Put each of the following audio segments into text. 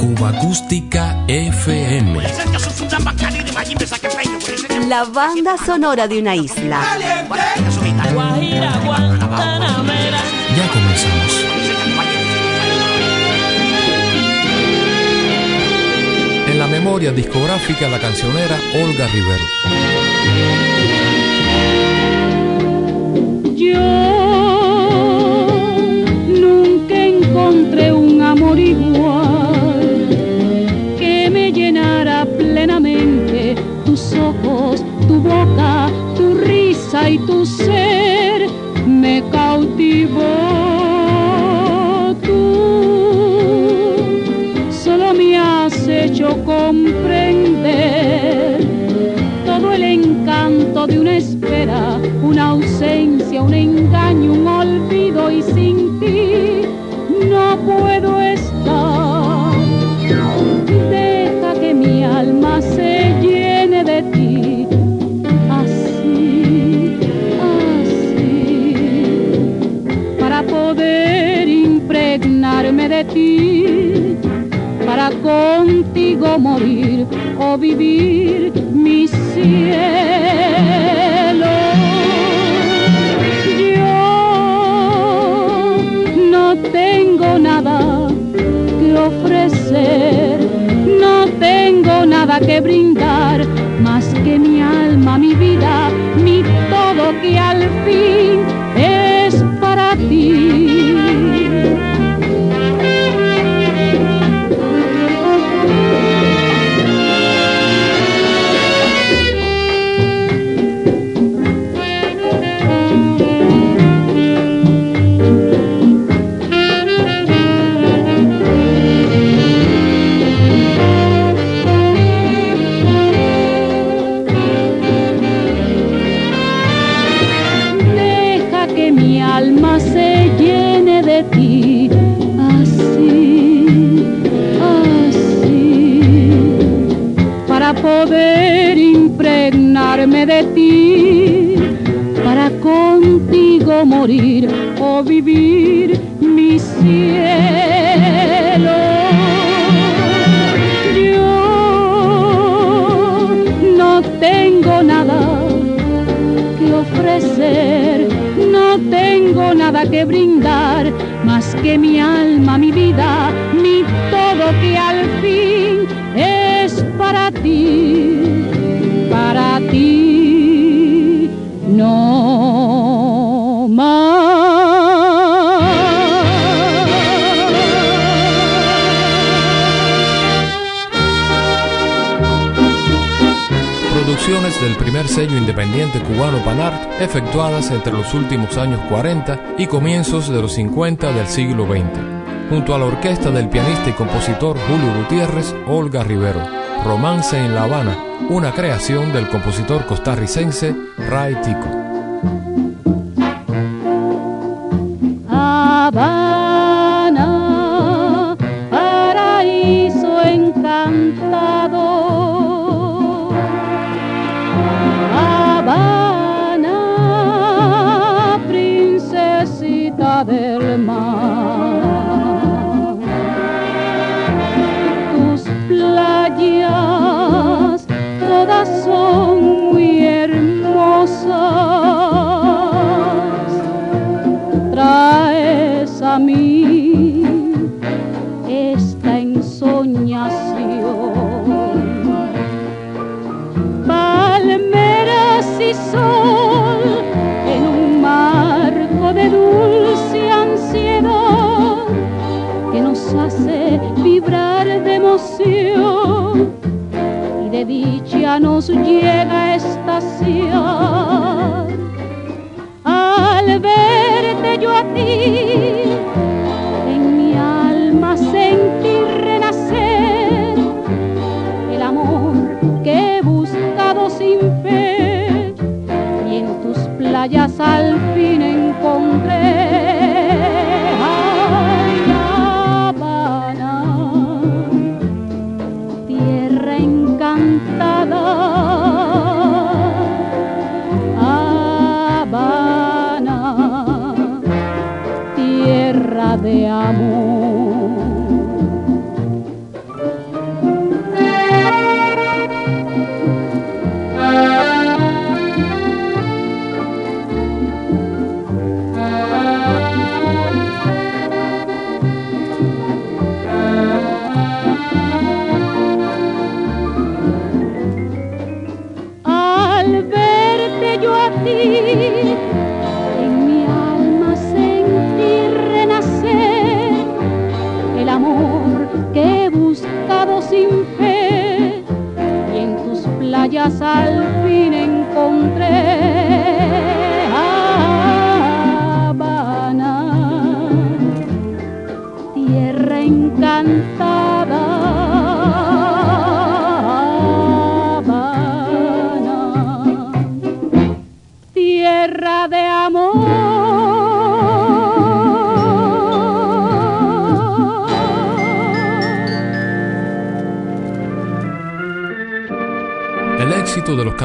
Cuba Acústica FM. La banda sonora de una isla. Ya comenzamos. En la memoria discográfica la cancionera Olga Rivero. Yo y tu ser me cautivó. Tú solo me has hecho comprender todo el encanto de una espera, una ausencia, un engaño, un olvido para contigo morir o vivir mi cielo. Yo no tengo nada que ofrecer, no tengo nada que brindar, más que mi alma, mi vida, mi todo que al fin brindar, más que mi alma, mi vida, del primer sello independiente cubano Panart, efectuadas entre los últimos años 40 y comienzos de los 50 del siglo XX, junto a la orquesta del pianista y compositor Julio Gutiérrez, Olga Rivero. Romance en La Habana, una creación del compositor costarricense Ray Tico. Nos llega a estaciar al verte yo a ti, en mi alma sentí renacer el amor que he buscado sin fe y en tus playas al fin encontré.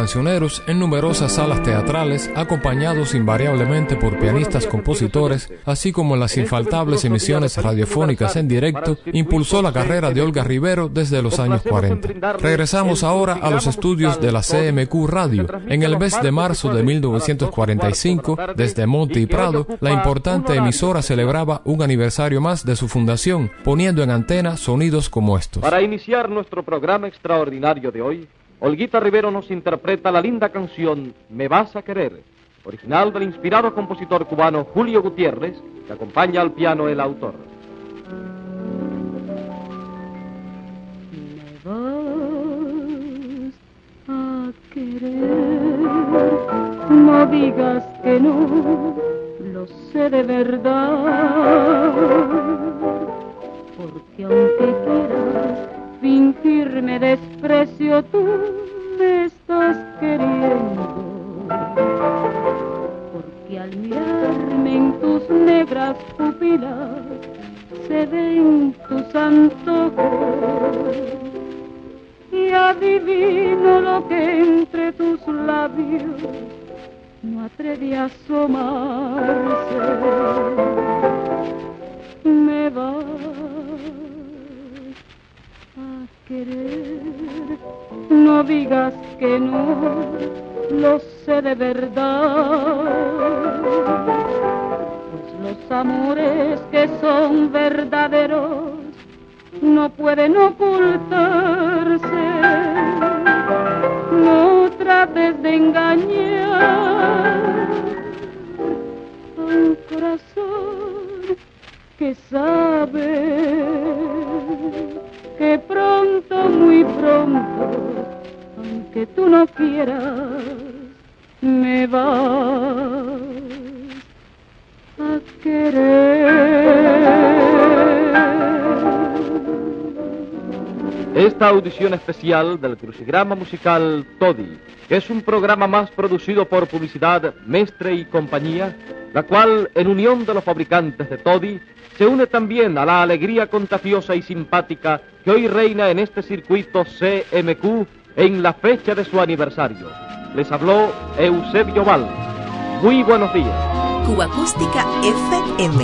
Cancioneros en numerosas salas teatrales, acompañados invariablemente por pianistas compositores, así como en las infaltables emisiones radiofónicas en directo, impulsó la carrera de Olga Rivero desde los años 40. Regresamos ahora a los estudios de la CMQ Radio. En el mes de marzo de 1945, desde Monte y Prado, la importante emisora celebraba un aniversario más de su fundación, poniendo en antena sonidos como estos. Para iniciar nuestro programa extraordinario de hoy, Olguita Rivero nos interpreta la linda canción Me vas a querer, original del inspirado compositor cubano Julio Gutiérrez, que acompaña al piano el autor. Me vas a querer, no digas que no, lo sé de verdad, porque aunque quieras fingirme desprecio, tú me estás queriendo. Porque al mirarme en tus negras pupilas se ven tus antojos y adivino lo que entre tus labios no atreve a asomarse. Me vas querer. No digas que no, lo sé de verdad. Pues los amores que son verdaderos no pueden ocultarse. No trates de engañar a un corazón que sabe que pronto, muy pronto, aunque tú no quieras, me vas a querer. Esta audición especial del crucigrama musical Todi, es un programa más producido por Publicidad Mestre y Compañía, la cual, en unión de los fabricantes de Todi, se une también a la alegría contagiosa y simpática que hoy reina en este circuito CMQ en la fecha de su aniversario. Les habló Eusebio Val. Muy buenos días. Cuba Acústica FM.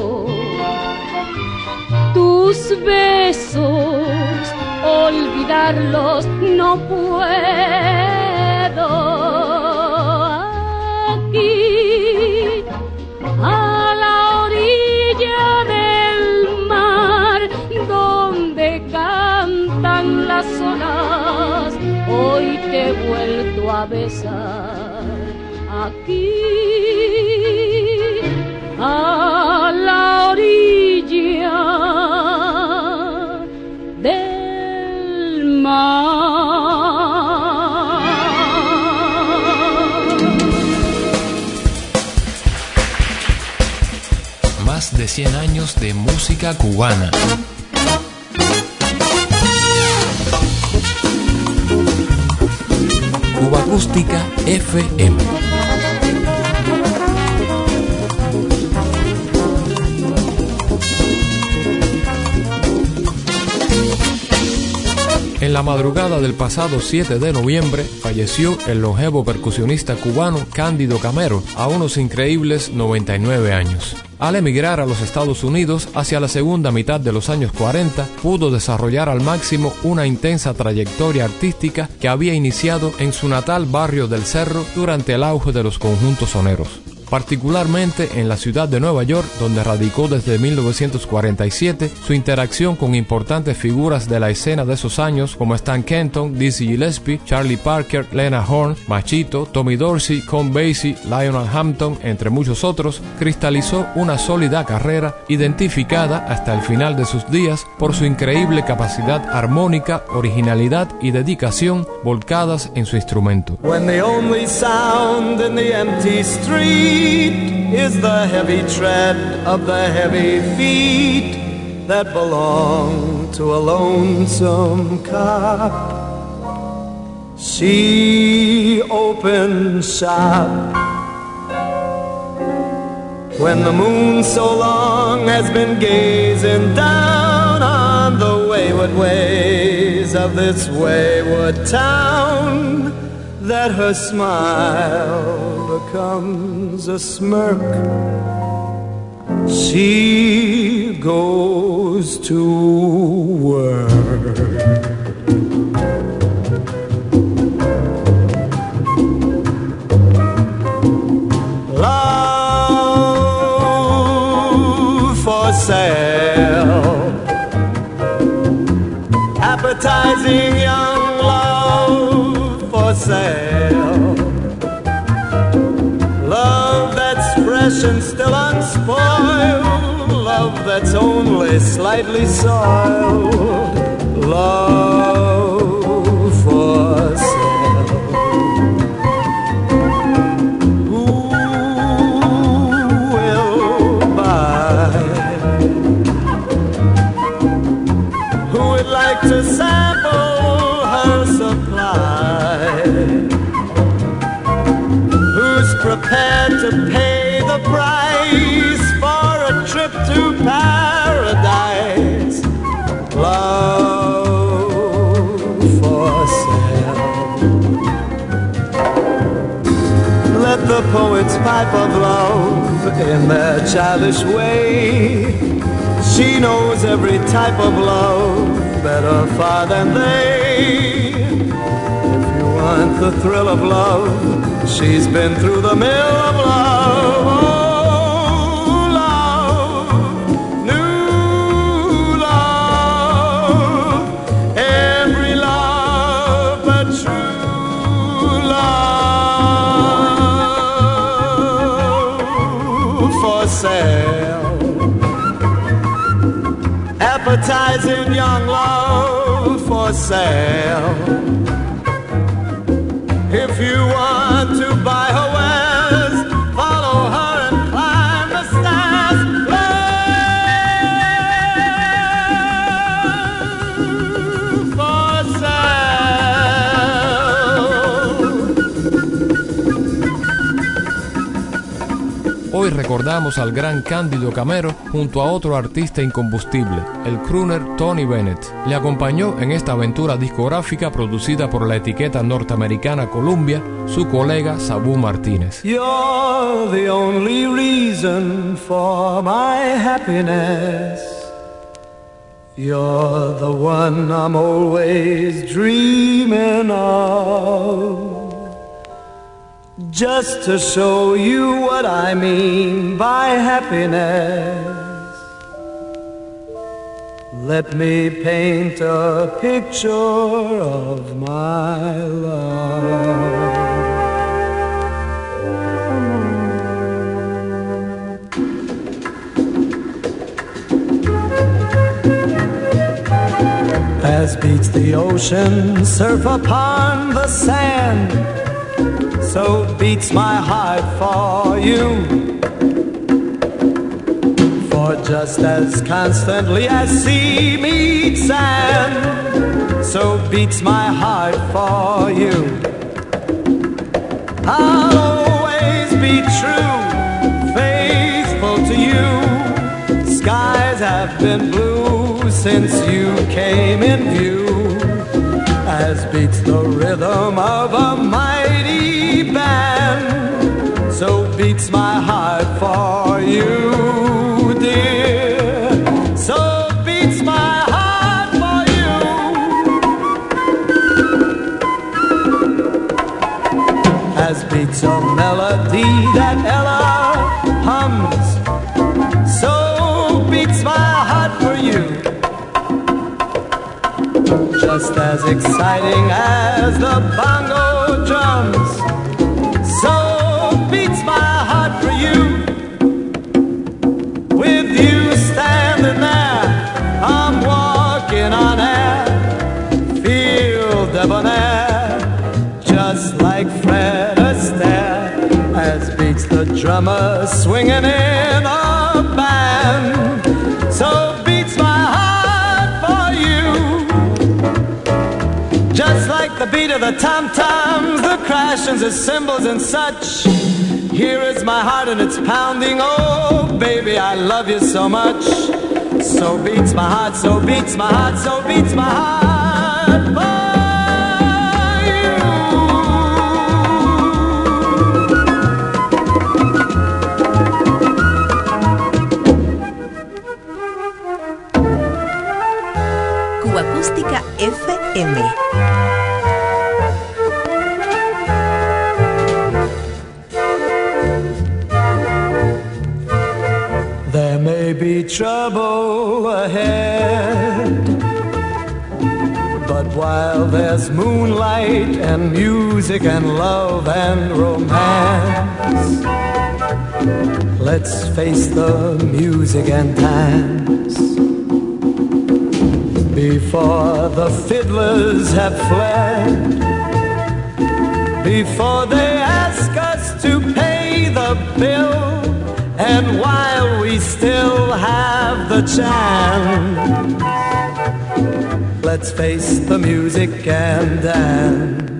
Aquí, a la orilla del mar, donde cantan las olas, hoy te he vuelto a besar. De música cubana. Cuba Acústica FM. En la madrugada del pasado 7 de noviembre falleció el longevo percusionista cubano Cándido Camero a unos increíbles 99 años. Al emigrar a los Estados Unidos hacia la segunda mitad de los años 40, pudo desarrollar al máximo una intensa trayectoria artística que había iniciado en su natal barrio del Cerro durante el auge de los conjuntos soneros particularmente en la ciudad de Nueva York, donde radicó desde 1947, su interacción con importantes figuras de la escena de esos años como Stan Kenton, Dizzy Gillespie, Charlie Parker, Lena Horne, Machito, Tommy Dorsey, Con Basie, Lionel Hampton, entre muchos otros, cristalizó una sólida carrera identificada hasta el final de sus días por su increíble capacidad armónica, originalidad y dedicación volcadas en su instrumento. Is the heavy tread of the heavy feet that belong to a lonesome cop. She opens shop when the moon so long has been gazing down on the wayward ways of this wayward town that her smile becomes a smirk. She goes to work. And still unspoiled. Love that's only slightly soiled. Pipe of love in their childish way. She knows every type of love better far than they. If you want the thrill of love, she's been through the mill of love. myself. If you want recordamos al gran Cándido Camero junto a otro artista incombustible, el crooner Tony Bennett. Le acompañó en esta aventura discográfica producida por la etiqueta norteamericana Columbia su colega Sabú Martínez. You're the only reason for my happiness. You're the one I'm always dreaming of. Just to show you what I mean by happiness. Let me paint a picture of my love. As beats the ocean, surf upon the sand. So beats my heart for you. For just as constantly as sea meets sand, so beats my heart for you. I'll always be true, faithful to you. Skies have been blue since you came in view, as beats the rhythm of a mighty band. So beats my heart for you, dear. So beats my heart for you. As beats a melody that Ella hums. So beats my heart for you. Just as exciting as the bongo the drummer swinging in a band. So beats my heart for you. Just like the beat of the tom-toms, the crashings of cymbals and such. Here is my heart and it's pounding. Oh, baby, I love you so much. So beats my heart, so beats my heart, so beats my heart face the music and dance. Before the fiddlers have fled, before they ask us to pay the bill, and while we still have the chance, let's face the music and dance.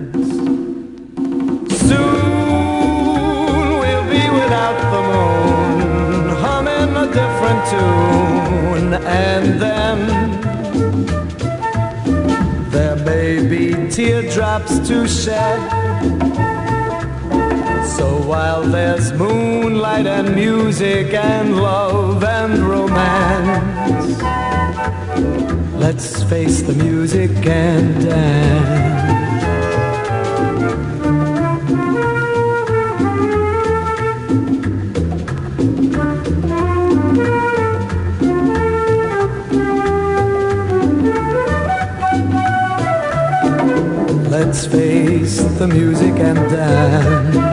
Tune, and then there may be teardrops to shed. So while there's moonlight and music and love and romance, let's face the music and dance. The music and dance.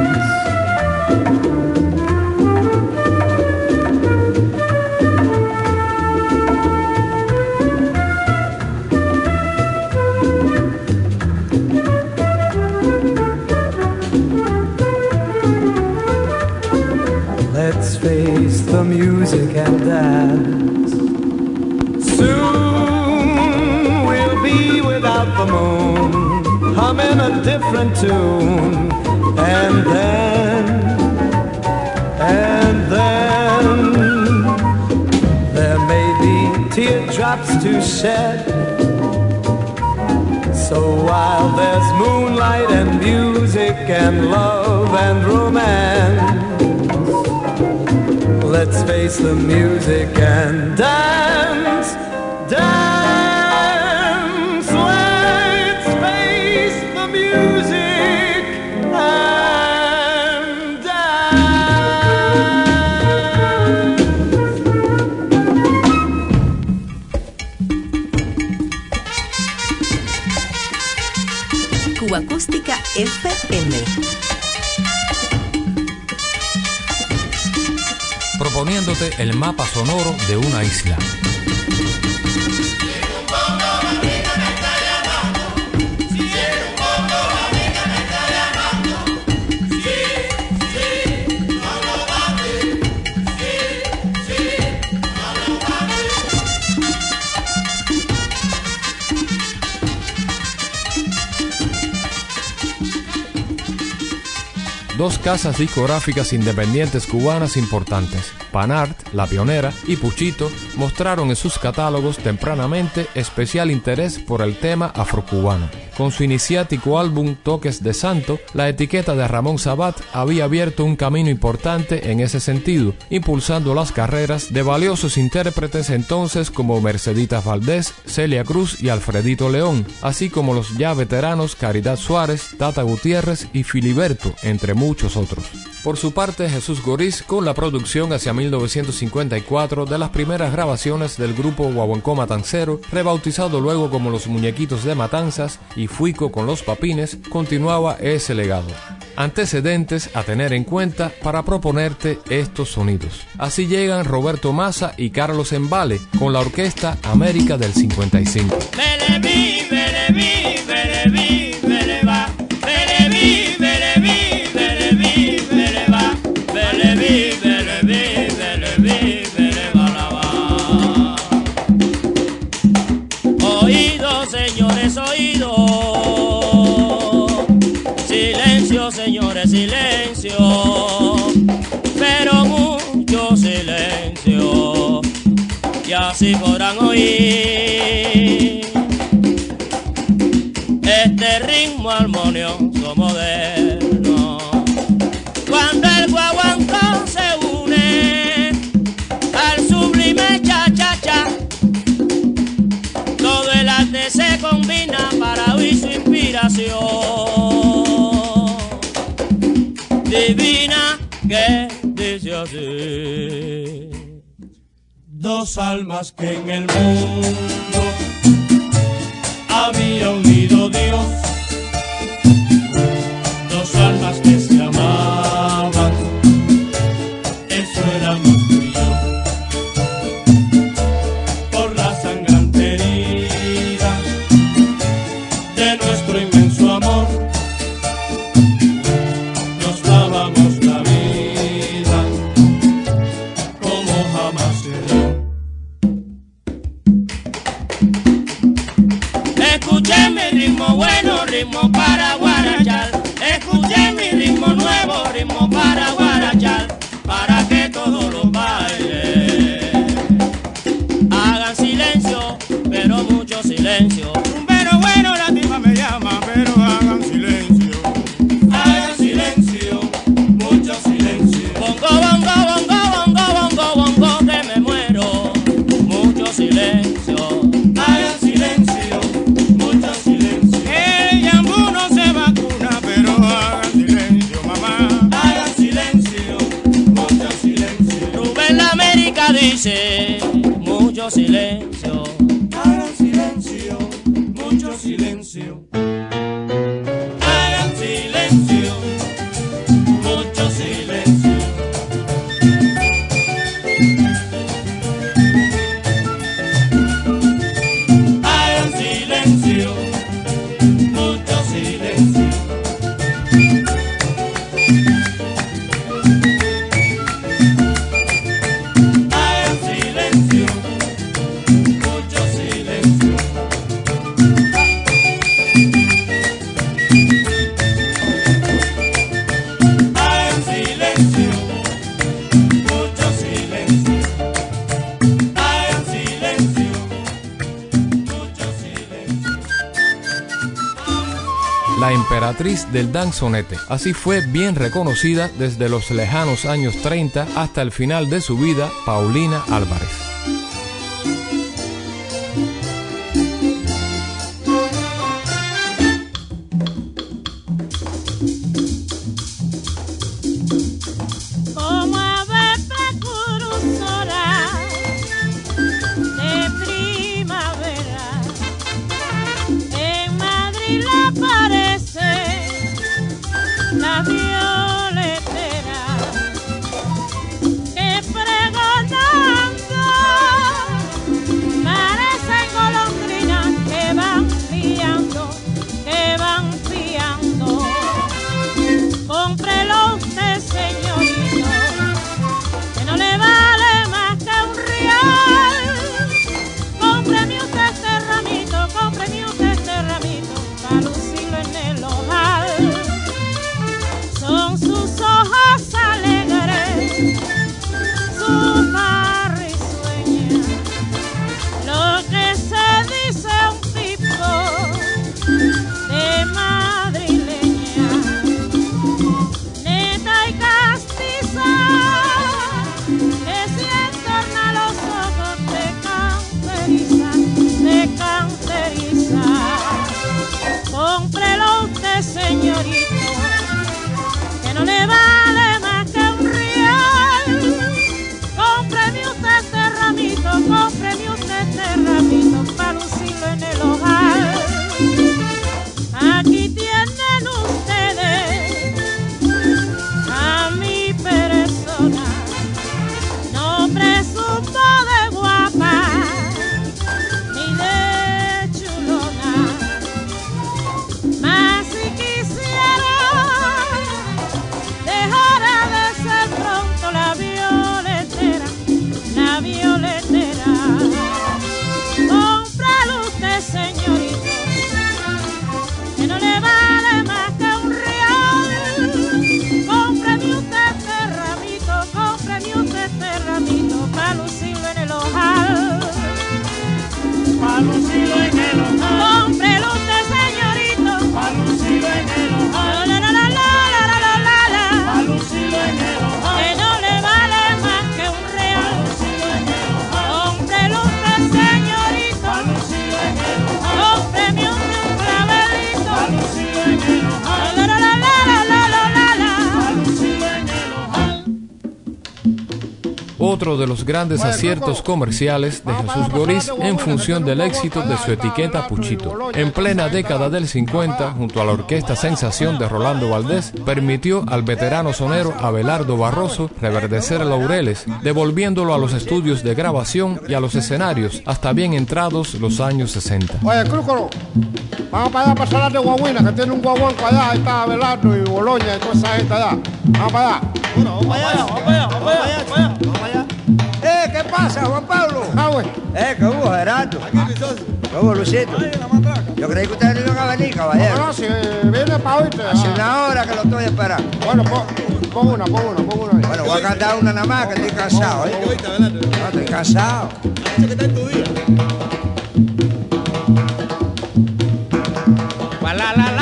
Cuba Acústica FM. proponiéndote el mapa sonoro de una isla. Dos casas discográficas independientes cubanas importantes. Panart, la pionera, y Puchito mostraron en sus catálogos tempranamente especial interés por el tema afrocubano. Con su iniciático álbum Toques de Santo, la etiqueta de Ramón Sabat había abierto un camino importante en ese sentido, impulsando las carreras de valiosos intérpretes entonces como Mercedita Valdés, Celia Cruz y Alfredito León, así como los ya veteranos Caridad Suárez, Tata Gutiérrez y Filiberto, entre muchos otros. Por su parte, Jesús Goriz, con la producción hacia 1954 de las primeras grabaciones del grupo Guaguancó Matancero, rebautizado luego como Los Muñequitos de Matanzas y Fuico con los Papines, continuaba ese legado. Antecedentes a tener en cuenta para proponerte estos sonidos. Así llegan Roberto Massa y Carlos Embale con la orquesta América del 55. Si podrán oír este ritmo armonioso moderno. Cuando el guaguancó se une al sublime cha-cha-cha, todo el arte se combina para oír su inspiración divina que dos almas que en el mundo había unido ritmo para del danzonete. Así fue bien reconocida desde los lejanos años 30 hasta el final de su vida Paulina Álvarez. Otro de los grandes aciertos comerciales de Jesús Goris en función del éxito de su etiqueta Puchito. En plena década del 50, junto a la orquesta Sensación de Rolando Valdés, permitió al veterano sonero Abelardo Barroso reverdecer laureles, devolviéndolo a los estudios de grabación y a los escenarios hasta bien entrados los años 60. Oye, Crúcolo, vamos para allá para Salar de Guaguina, que tiene un guaguón para allá, ahí está Abelardo y Boloña y toda esa gente allá. Vamos para allá. Bueno, vamos para allá, vamos para allá, vamos para allá, pasa, Juan Pablo? Ah. Eh, ¿qué hubo, Gerardo? ¿Qué hubo, Luisito? Yo creí que ustedes no iban a venir, caballero. No, no, si viene para hoy. te- Hace una hora que lo estoy esperando. Bueno, pon, pon una, pon una, pon una. Bueno, voy a cantar una nada más, que estoy cansado, ¿eh? No, estoy cansado. La la la la la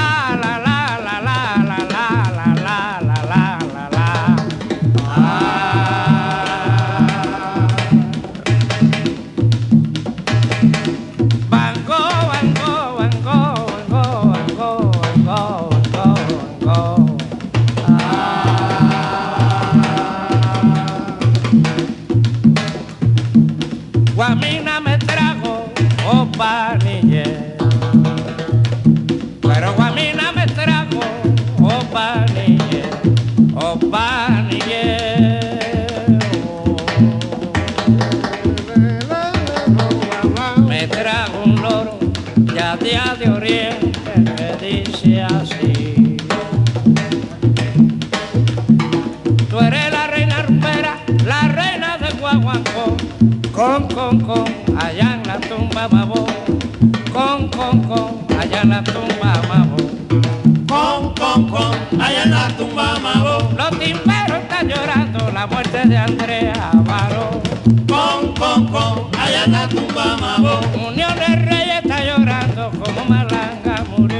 Guamina me trajo opa niñez pero Guamina me trajo opa niñe, allá en la tumba mabo. Con, con, con, allá en la tumba Mabo. Los timberos están llorando la muerte de Andrea Amaro. Con, con, con, allá en la tumba Mabo. Unión de Reyes está llorando como Malanga murió.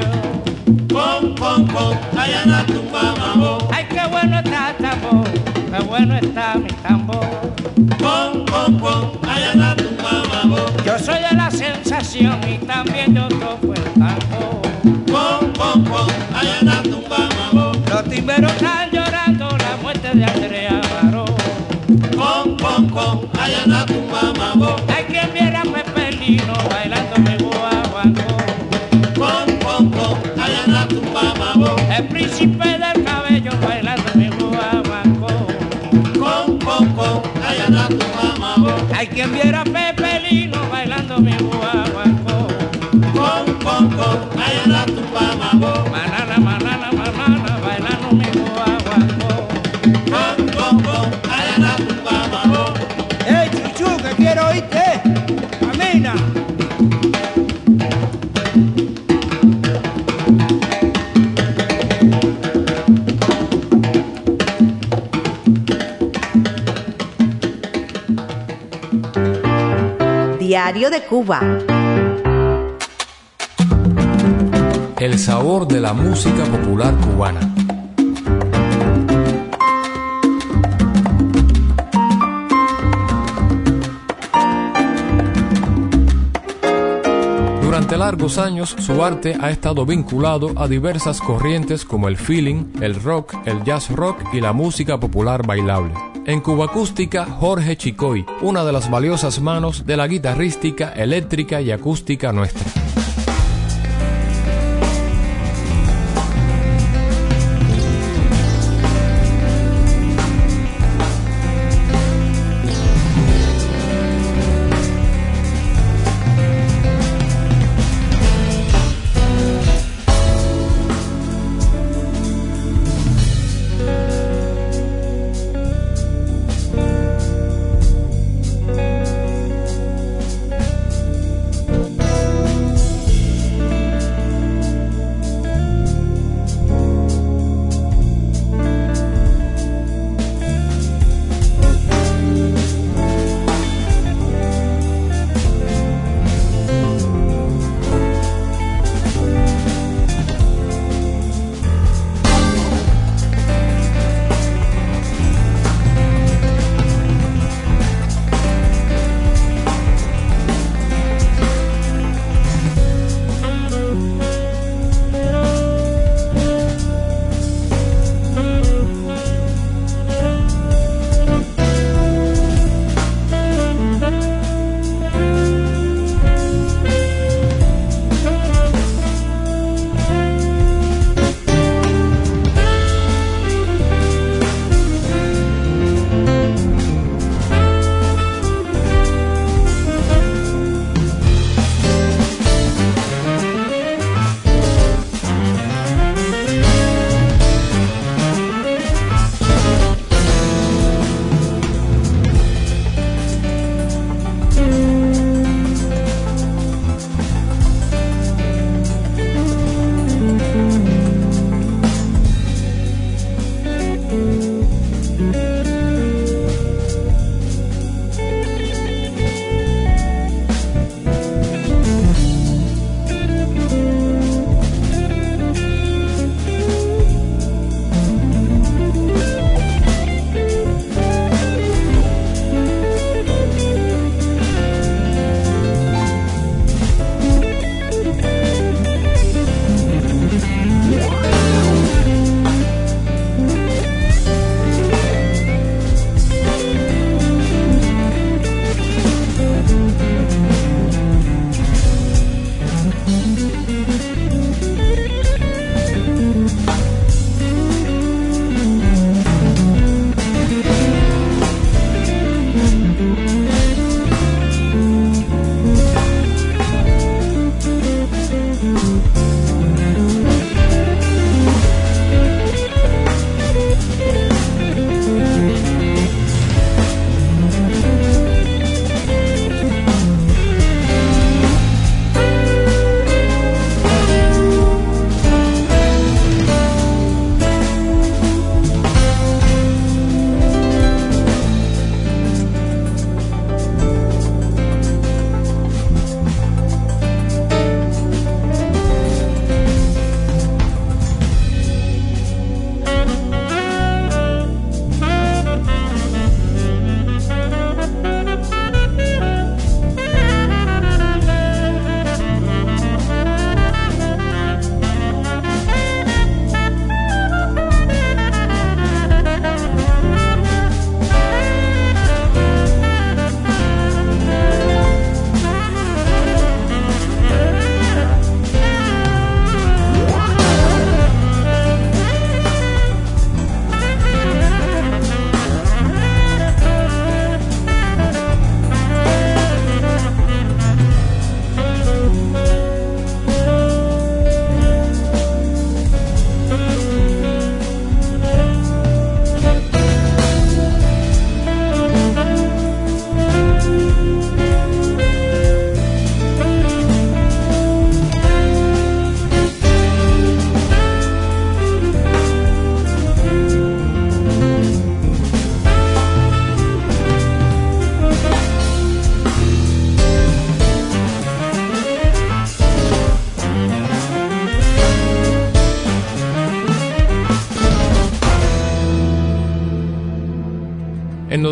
Con, con, con, allá en la tumba Mabo. Ay, qué bueno está tambor, qué bueno está mi tambor loco, allá anda tu mamá Yo soy de la sensación y también yo toco el tambor. Pom, pom, pom, allá anda tu mamá Los timberos están llorando la muerte de Andrea Baró. Pom, pom, pom, allá anda tu mamá Hay quien viera a Pepe Lino bailándome guaguancó. Pom, pom, pom, allá anda tu mamá El príncipe del cabello bailándome guaguancó. Pom, pom, pom, allá anda tu mamá hay quien viera a Pepe Lino bailando mi De Cuba. El sabor de la música popular cubana. Durante largos años su arte ha estado vinculado a diversas corrientes como el feeling, el rock, el jazz rock y la música popular bailable. En Cuba Acústica, Jorge Chicoy, una de las valiosas manos de la guitarrística, eléctrica y acústica nuestra.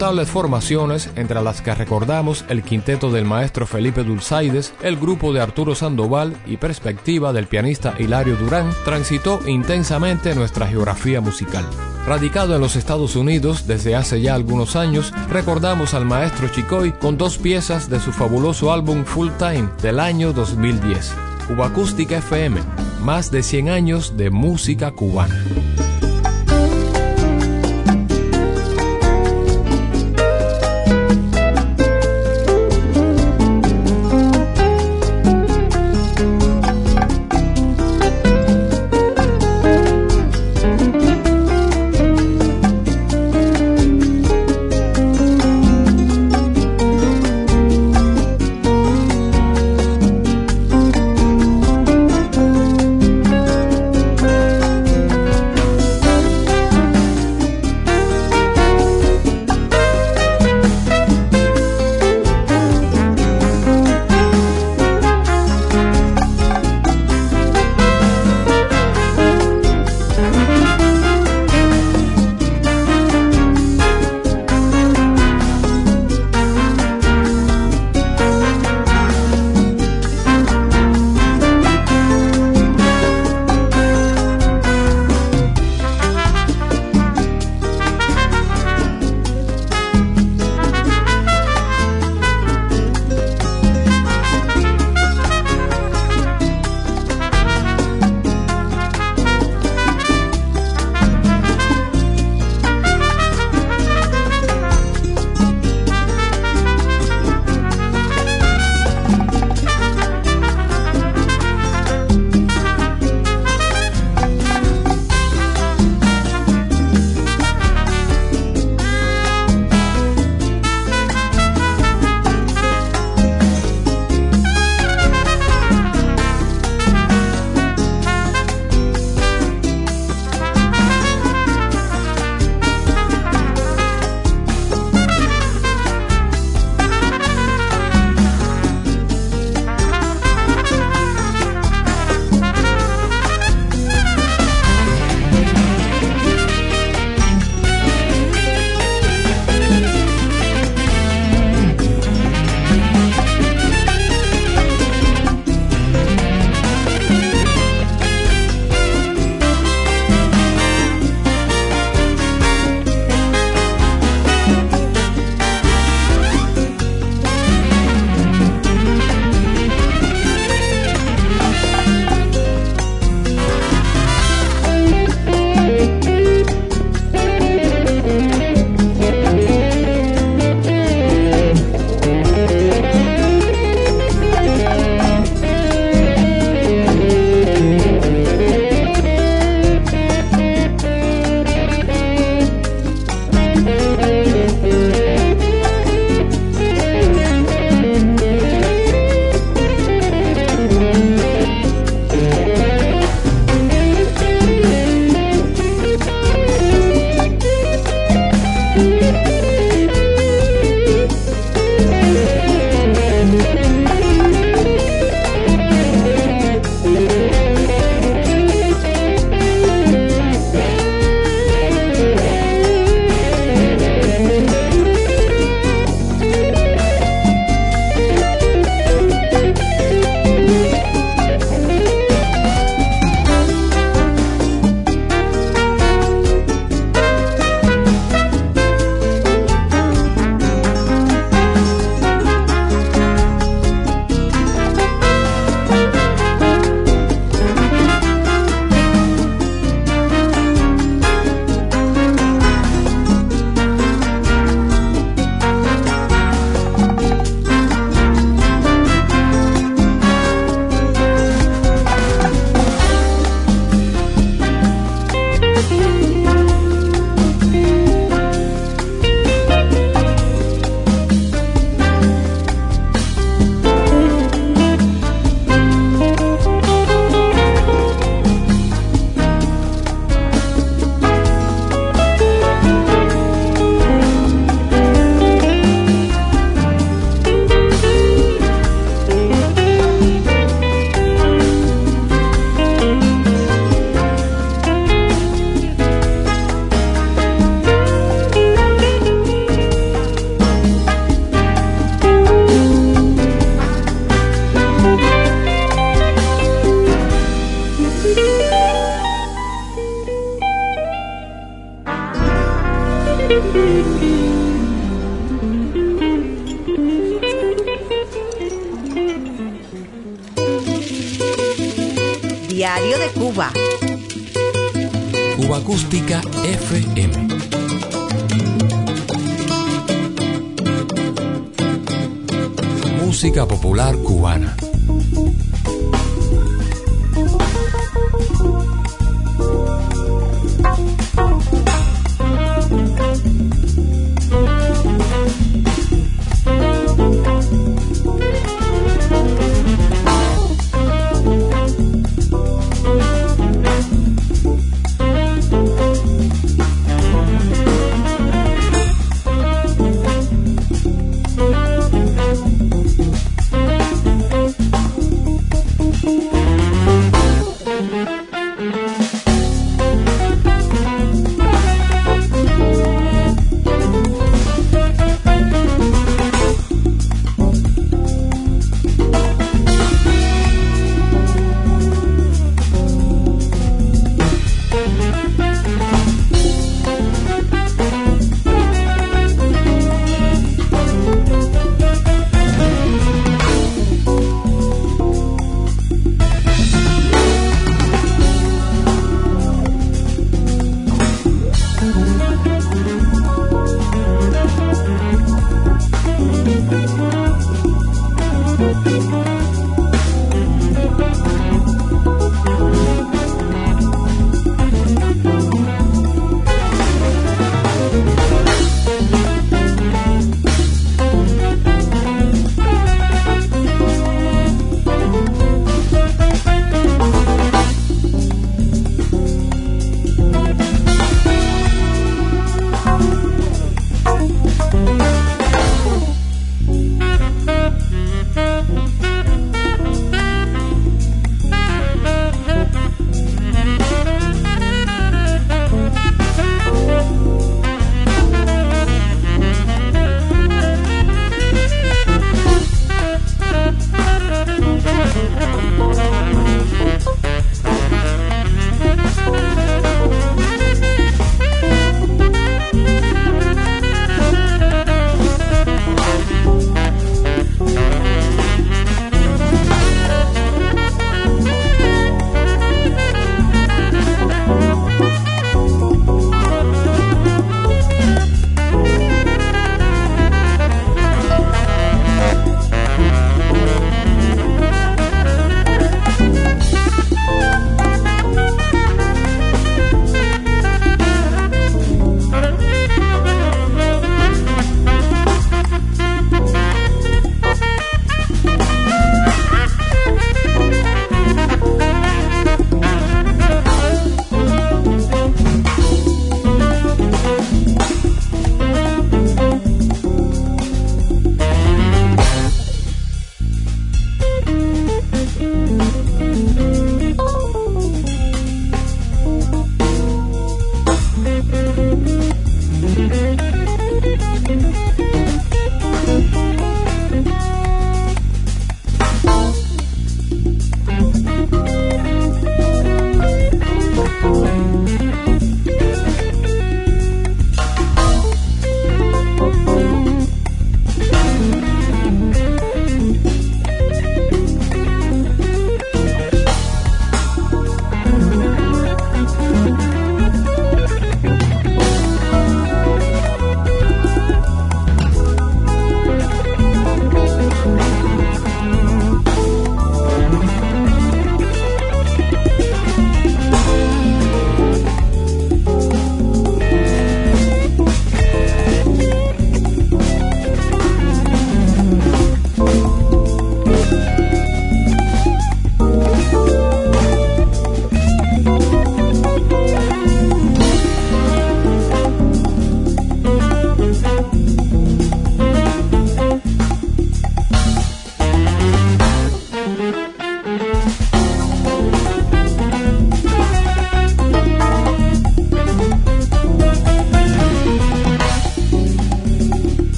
Notables formaciones, entre las que recordamos el quinteto del maestro Felipe Dulzaides, el grupo de Arturo Sandoval y perspectiva del pianista Hilario Durán, transitó intensamente nuestra geografía musical. Radicado en los Estados Unidos desde hace ya algunos años, recordamos al maestro Chicoy con dos piezas de su fabuloso álbum Full Time del año 2010. Cuba Acústica FM, más de 100 años de música cubana.